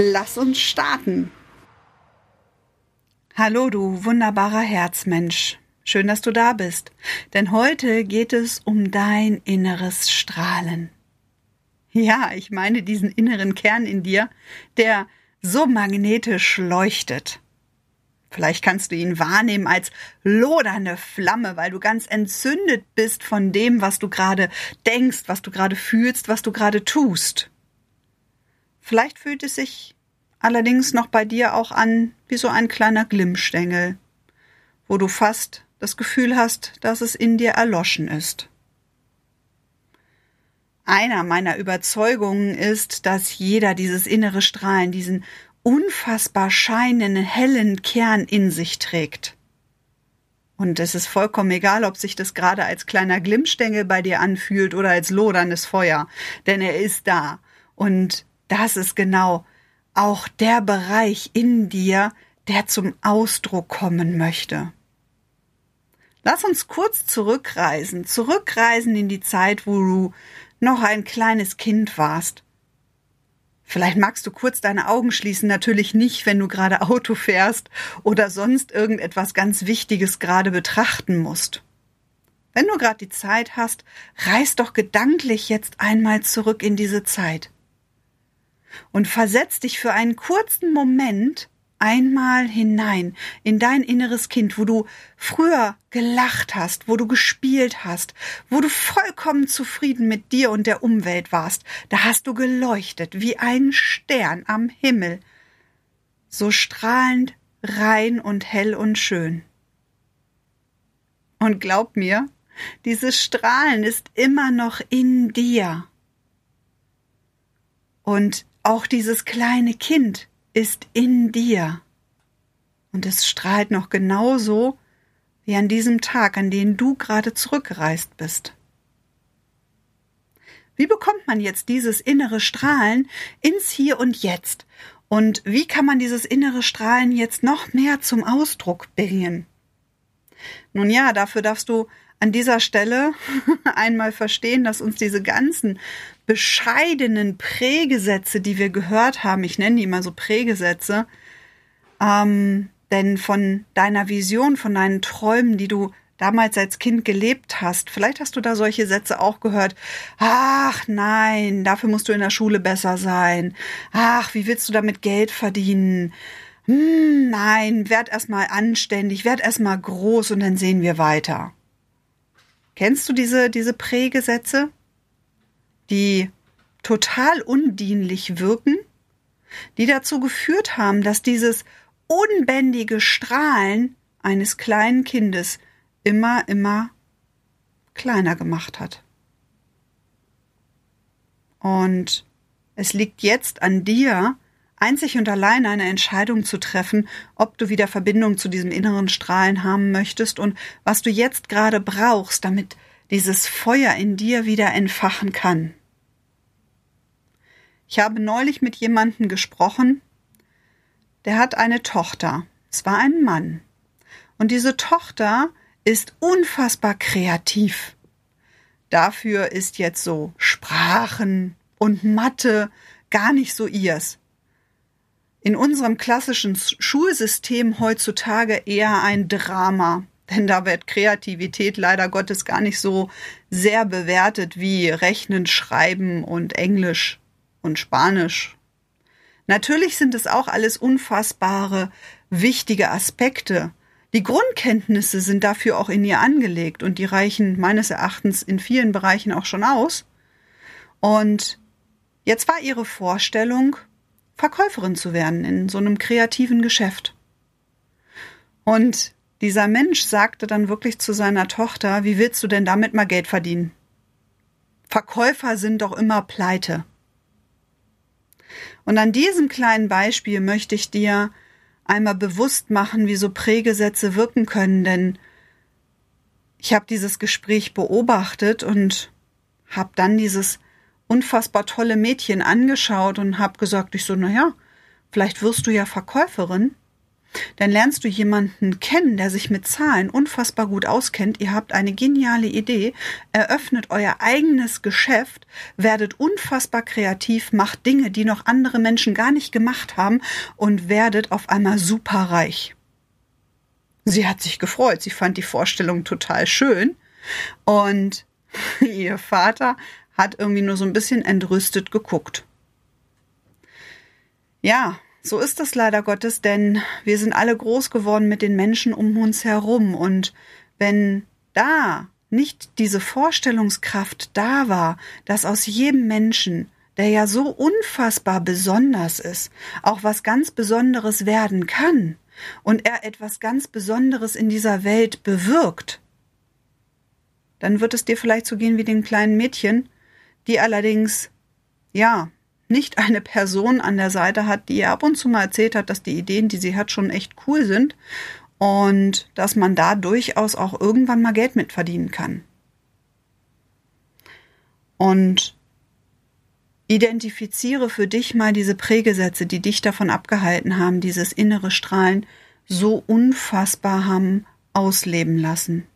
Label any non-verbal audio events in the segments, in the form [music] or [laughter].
Lass uns starten. Hallo, du wunderbarer Herzmensch. Schön, dass du da bist. Denn heute geht es um dein inneres Strahlen. Ja, ich meine diesen inneren Kern in dir, der so magnetisch leuchtet. Vielleicht kannst du ihn wahrnehmen als lodernde Flamme, weil du ganz entzündet bist von dem, was du gerade denkst, was du gerade fühlst, was du gerade tust. Vielleicht fühlt es sich allerdings noch bei dir auch an wie so ein kleiner Glimmstängel, wo du fast das Gefühl hast, dass es in dir erloschen ist. Einer meiner Überzeugungen ist, dass jeder dieses innere Strahlen, diesen unfassbar scheinenden, hellen Kern in sich trägt. Und es ist vollkommen egal, ob sich das gerade als kleiner Glimmstängel bei dir anfühlt oder als loderndes Feuer, denn er ist da. Und das ist genau auch der Bereich in dir, der zum Ausdruck kommen möchte. Lass uns kurz zurückreisen, zurückreisen in die Zeit, wo du noch ein kleines Kind warst. Vielleicht magst du kurz deine Augen schließen, natürlich nicht, wenn du gerade Auto fährst oder sonst irgendetwas ganz Wichtiges gerade betrachten musst. Wenn du gerade die Zeit hast, reis doch gedanklich jetzt einmal zurück in diese Zeit und versetz dich für einen kurzen Moment einmal hinein in dein inneres Kind, wo du früher gelacht hast, wo du gespielt hast, wo du vollkommen zufrieden mit dir und der Umwelt warst. Da hast du geleuchtet wie ein Stern am Himmel, so strahlend, rein und hell und schön. Und glaub mir, dieses Strahlen ist immer noch in dir. Und auch dieses kleine Kind ist in dir. Und es strahlt noch genauso wie an diesem Tag, an den du gerade zurückgereist bist. Wie bekommt man jetzt dieses innere Strahlen ins Hier und Jetzt? Und wie kann man dieses innere Strahlen jetzt noch mehr zum Ausdruck bringen? Nun ja, dafür darfst du an dieser Stelle [laughs] einmal verstehen, dass uns diese ganzen bescheidenen Prägesätze, die wir gehört haben, ich nenne die immer so Prägesätze, ähm, denn von deiner Vision, von deinen Träumen, die du damals als Kind gelebt hast, vielleicht hast du da solche Sätze auch gehört. Ach nein, dafür musst du in der Schule besser sein. Ach, wie willst du damit Geld verdienen? Hm, nein, werd erstmal anständig, werd erstmal groß und dann sehen wir weiter. Kennst du diese, diese Prägesätze? die total undienlich wirken, die dazu geführt haben, dass dieses unbändige Strahlen eines kleinen Kindes immer, immer kleiner gemacht hat. Und es liegt jetzt an dir, einzig und allein eine Entscheidung zu treffen, ob du wieder Verbindung zu diesem inneren Strahlen haben möchtest und was du jetzt gerade brauchst, damit dieses Feuer in dir wieder entfachen kann. Ich habe neulich mit jemandem gesprochen, der hat eine Tochter. Es war ein Mann. Und diese Tochter ist unfassbar kreativ. Dafür ist jetzt so Sprachen und Mathe gar nicht so ihrs. In unserem klassischen Schulsystem heutzutage eher ein Drama, denn da wird Kreativität leider Gottes gar nicht so sehr bewertet wie Rechnen, Schreiben und Englisch und Spanisch. Natürlich sind es auch alles unfassbare, wichtige Aspekte. Die Grundkenntnisse sind dafür auch in ihr angelegt und die reichen meines Erachtens in vielen Bereichen auch schon aus. Und jetzt war ihre Vorstellung, Verkäuferin zu werden in so einem kreativen Geschäft. Und dieser Mensch sagte dann wirklich zu seiner Tochter, wie willst du denn damit mal Geld verdienen? Verkäufer sind doch immer pleite. Und an diesem kleinen Beispiel möchte ich dir einmal bewusst machen, wie so Prägesätze wirken können, denn ich habe dieses Gespräch beobachtet und habe dann dieses unfassbar tolle Mädchen angeschaut und habe gesagt, ich so, na ja, vielleicht wirst du ja Verkäuferin. Dann lernst du jemanden kennen, der sich mit Zahlen unfassbar gut auskennt. Ihr habt eine geniale Idee, eröffnet euer eigenes Geschäft, werdet unfassbar kreativ, macht Dinge, die noch andere Menschen gar nicht gemacht haben und werdet auf einmal super reich. Sie hat sich gefreut, sie fand die Vorstellung total schön und [laughs] ihr Vater hat irgendwie nur so ein bisschen entrüstet geguckt. Ja, so ist es leider Gottes, denn wir sind alle groß geworden mit den Menschen um uns herum und wenn da nicht diese Vorstellungskraft da war, dass aus jedem Menschen, der ja so unfassbar besonders ist, auch was ganz Besonderes werden kann und er etwas ganz Besonderes in dieser Welt bewirkt, dann wird es dir vielleicht so gehen wie den kleinen Mädchen, die allerdings, ja, nicht eine Person an der Seite hat, die ihr ab und zu mal erzählt hat, dass die Ideen, die sie hat, schon echt cool sind und dass man da durchaus auch irgendwann mal Geld mit verdienen kann. Und identifiziere für dich mal diese Prägesätze, die dich davon abgehalten haben, dieses innere Strahlen so unfassbar haben ausleben lassen.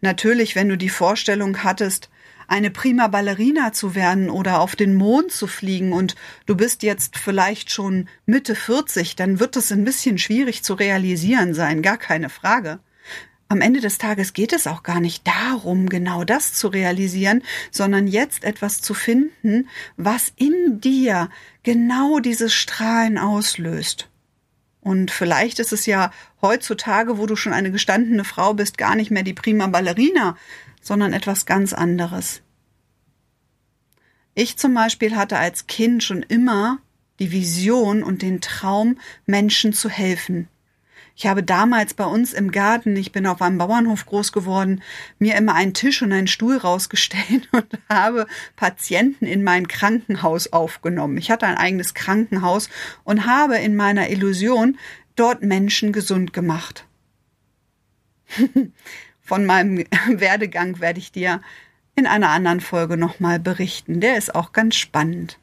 Natürlich, wenn du die Vorstellung hattest, eine prima Ballerina zu werden oder auf den Mond zu fliegen und du bist jetzt vielleicht schon Mitte 40, dann wird es ein bisschen schwierig zu realisieren sein, gar keine Frage. Am Ende des Tages geht es auch gar nicht darum, genau das zu realisieren, sondern jetzt etwas zu finden, was in dir genau dieses Strahlen auslöst. Und vielleicht ist es ja heutzutage, wo du schon eine gestandene Frau bist, gar nicht mehr die prima Ballerina, sondern etwas ganz anderes. Ich zum Beispiel hatte als Kind schon immer die Vision und den Traum, Menschen zu helfen. Ich habe damals bei uns im Garten, ich bin auf einem Bauernhof groß geworden, mir immer einen Tisch und einen Stuhl [laughs] rausgestellt und habe Patienten in mein Krankenhaus aufgenommen. Ich hatte ein eigenes Krankenhaus und habe in meiner Illusion dort Menschen gesund gemacht. [laughs] Von meinem [laughs] Werdegang werde ich dir in einer anderen Folge nochmal berichten. Der ist auch ganz spannend.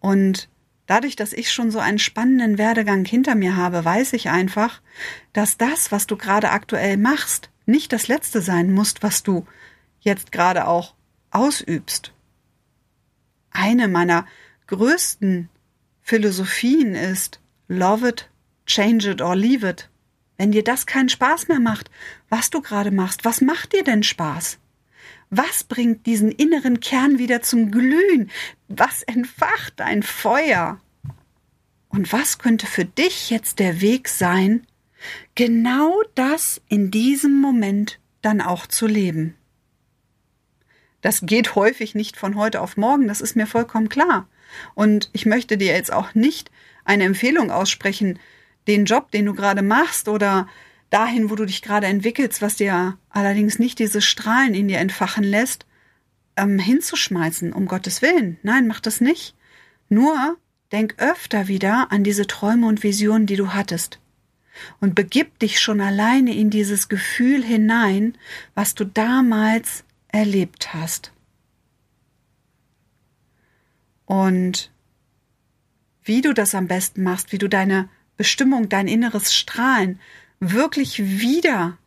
Und dadurch, dass ich schon so einen spannenden Werdegang hinter mir habe, weiß ich einfach, dass das, was du gerade aktuell machst, nicht das Letzte sein muss, was du jetzt gerade auch ausübst. Eine meiner größten Philosophien ist Love it, change it or leave it. Wenn dir das keinen Spaß mehr macht, was du gerade machst, was macht dir denn Spaß? Was bringt diesen inneren Kern wieder zum Glühen? Was entfacht dein Feuer? Und was könnte für dich jetzt der Weg sein, genau das in diesem Moment dann auch zu leben? Das geht häufig nicht von heute auf morgen, das ist mir vollkommen klar. Und ich möchte dir jetzt auch nicht eine Empfehlung aussprechen, den Job, den du gerade machst oder dahin, wo du dich gerade entwickelst, was dir allerdings nicht dieses Strahlen in dir entfachen lässt, ähm, hinzuschmeißen, um Gottes Willen. Nein, mach das nicht. Nur denk öfter wieder an diese Träume und Visionen, die du hattest. Und begib dich schon alleine in dieses Gefühl hinein, was du damals erlebt hast. Und wie du das am besten machst, wie du deine Bestimmung, dein inneres Strahlen wirklich wieder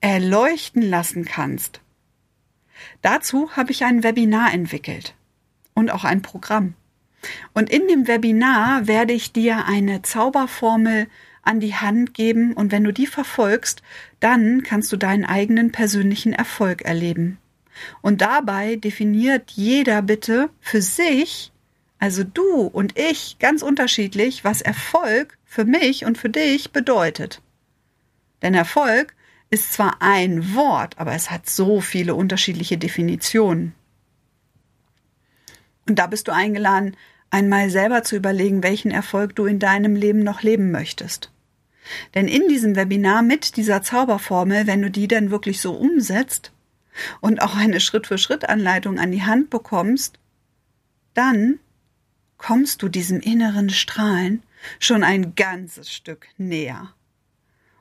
erleuchten lassen kannst. Dazu habe ich ein Webinar entwickelt und auch ein Programm. Und in dem Webinar werde ich dir eine Zauberformel an die Hand geben und wenn du die verfolgst, dann kannst du deinen eigenen persönlichen Erfolg erleben. Und dabei definiert jeder bitte für sich, also du und ich, ganz unterschiedlich, was Erfolg für mich und für dich bedeutet. Denn Erfolg ist zwar ein Wort, aber es hat so viele unterschiedliche Definitionen. Und da bist du eingeladen, einmal selber zu überlegen, welchen Erfolg du in deinem Leben noch leben möchtest. Denn in diesem Webinar mit dieser Zauberformel, wenn du die dann wirklich so umsetzt und auch eine Schritt-für-Schritt-Anleitung an die Hand bekommst, dann kommst du diesem inneren Strahlen schon ein ganzes Stück näher.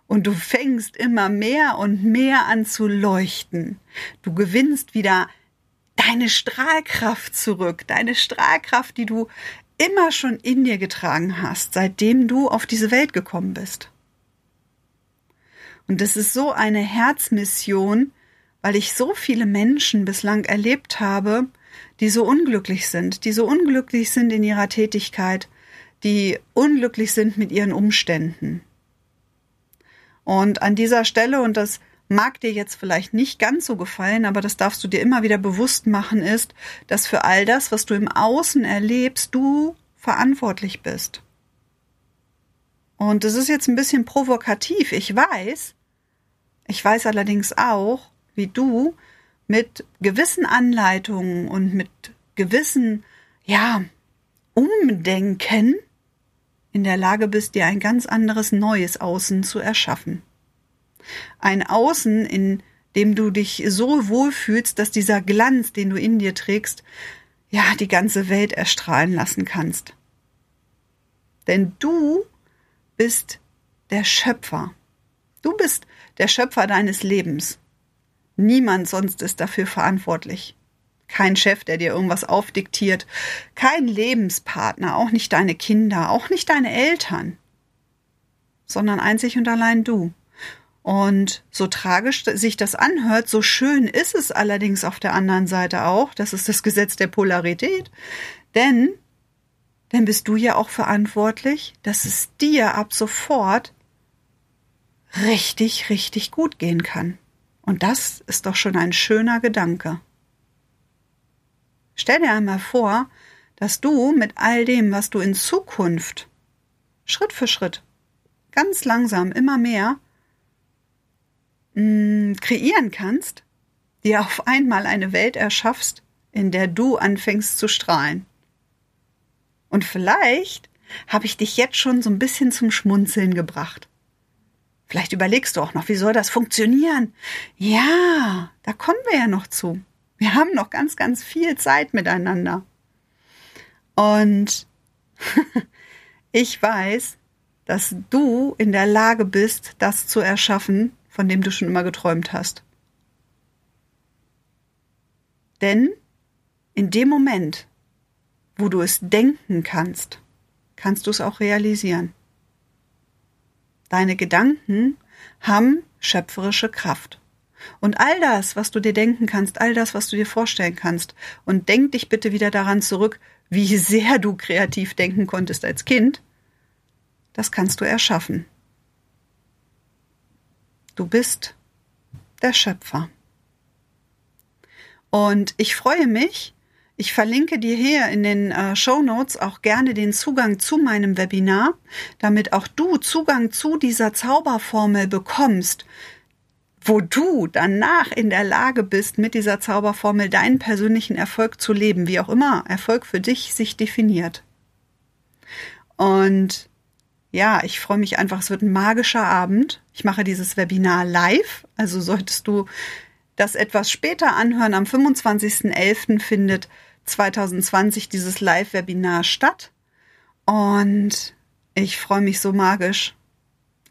Und du fängst immer mehr und mehr an zu leuchten. Du gewinnst wieder deine Strahlkraft zurück, deine Strahlkraft, die du immer schon in dir getragen hast, seitdem du auf diese Welt gekommen bist. Und es ist so eine Herzmission, weil ich so viele Menschen bislang erlebt habe, die so unglücklich sind, die so unglücklich sind in ihrer Tätigkeit, die unglücklich sind mit ihren Umständen. Und an dieser Stelle, und das mag dir jetzt vielleicht nicht ganz so gefallen, aber das darfst du dir immer wieder bewusst machen, ist, dass für all das, was du im Außen erlebst, du verantwortlich bist. Und es ist jetzt ein bisschen provokativ, ich weiß. Ich weiß allerdings auch, wie du mit gewissen Anleitungen und mit gewissen, ja, Umdenken in der Lage bist, dir ein ganz anderes neues Außen zu erschaffen. Ein Außen, in dem du dich so wohlfühlst, dass dieser Glanz, den du in dir trägst, ja, die ganze Welt erstrahlen lassen kannst. Denn du bist der Schöpfer. Du bist der Schöpfer deines Lebens. Niemand sonst ist dafür verantwortlich. Kein Chef, der dir irgendwas aufdiktiert, kein Lebenspartner, auch nicht deine Kinder, auch nicht deine Eltern, sondern einzig und allein du. Und so tragisch sich das anhört, so schön ist es allerdings auf der anderen Seite auch, das ist das Gesetz der Polarität, denn dann bist du ja auch verantwortlich, dass es dir ab sofort richtig, richtig gut gehen kann. Und das ist doch schon ein schöner Gedanke. Stell dir einmal vor, dass du mit all dem, was du in Zukunft Schritt für Schritt, ganz langsam, immer mehr mh, mm, kreieren kannst, dir auf einmal eine Welt erschaffst, in der du anfängst zu strahlen. Und vielleicht habe ich dich jetzt schon so ein bisschen zum Schmunzeln gebracht. Vielleicht überlegst du auch noch, wie soll das funktionieren? Ja, da kommen wir ja noch zu. Wir haben noch ganz, ganz viel Zeit miteinander. Und [laughs] ich weiß, dass du in der Lage bist, das zu erschaffen, von dem du schon immer geträumt hast. Denn in dem Moment, wo du es denken kannst, kannst du es auch realisieren. Deine Gedanken haben schöpferische Kraft. Und all das, was du dir denken kannst, all das, was du dir vorstellen kannst, und denk dich bitte wieder daran zurück, wie sehr du kreativ denken konntest als Kind, das kannst du erschaffen. Du bist der Schöpfer. Und ich freue mich, ich verlinke dir hier in den äh, Show Notes auch gerne den Zugang zu meinem Webinar, damit auch du Zugang zu dieser Zauberformel bekommst, wo du danach in der Lage bist, mit dieser Zauberformel deinen persönlichen Erfolg zu leben, wie auch immer Erfolg für dich sich definiert. Und ja, ich freue mich einfach, es wird ein magischer Abend. Ich mache dieses Webinar live, also solltest du das etwas später anhören, am 25.11. findet 2020 dieses Live-Webinar statt. Und ich freue mich so magisch,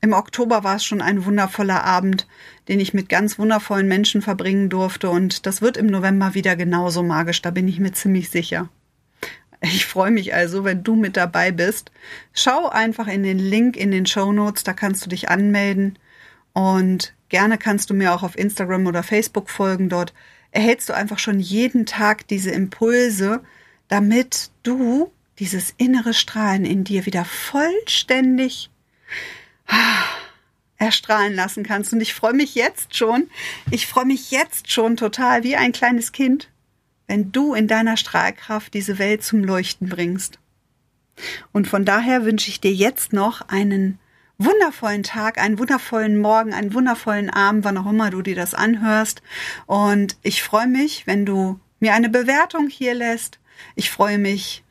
im Oktober war es schon ein wundervoller Abend, den ich mit ganz wundervollen Menschen verbringen durfte und das wird im November wieder genauso magisch, da bin ich mir ziemlich sicher. Ich freue mich also, wenn du mit dabei bist. Schau einfach in den Link in den Show Notes, da kannst du dich anmelden und gerne kannst du mir auch auf Instagram oder Facebook folgen. Dort erhältst du einfach schon jeden Tag diese Impulse, damit du dieses innere Strahlen in dir wieder vollständig erstrahlen lassen kannst. Und ich freue mich jetzt schon, ich freue mich jetzt schon total wie ein kleines Kind, wenn du in deiner Strahlkraft diese Welt zum Leuchten bringst. Und von daher wünsche ich dir jetzt noch einen wundervollen Tag, einen wundervollen Morgen, einen wundervollen Abend, wann auch immer du dir das anhörst. Und ich freue mich, wenn du mir eine Bewertung hier lässt. Ich freue mich,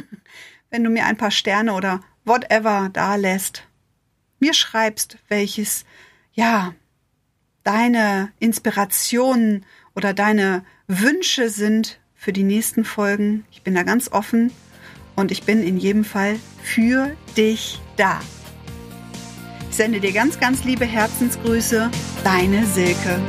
[laughs] wenn du mir ein paar Sterne oder whatever da lässt mir schreibst, welches, ja, deine Inspirationen oder deine Wünsche sind für die nächsten Folgen. Ich bin da ganz offen und ich bin in jedem Fall für dich da. Sende dir ganz, ganz liebe Herzensgrüße, deine Silke.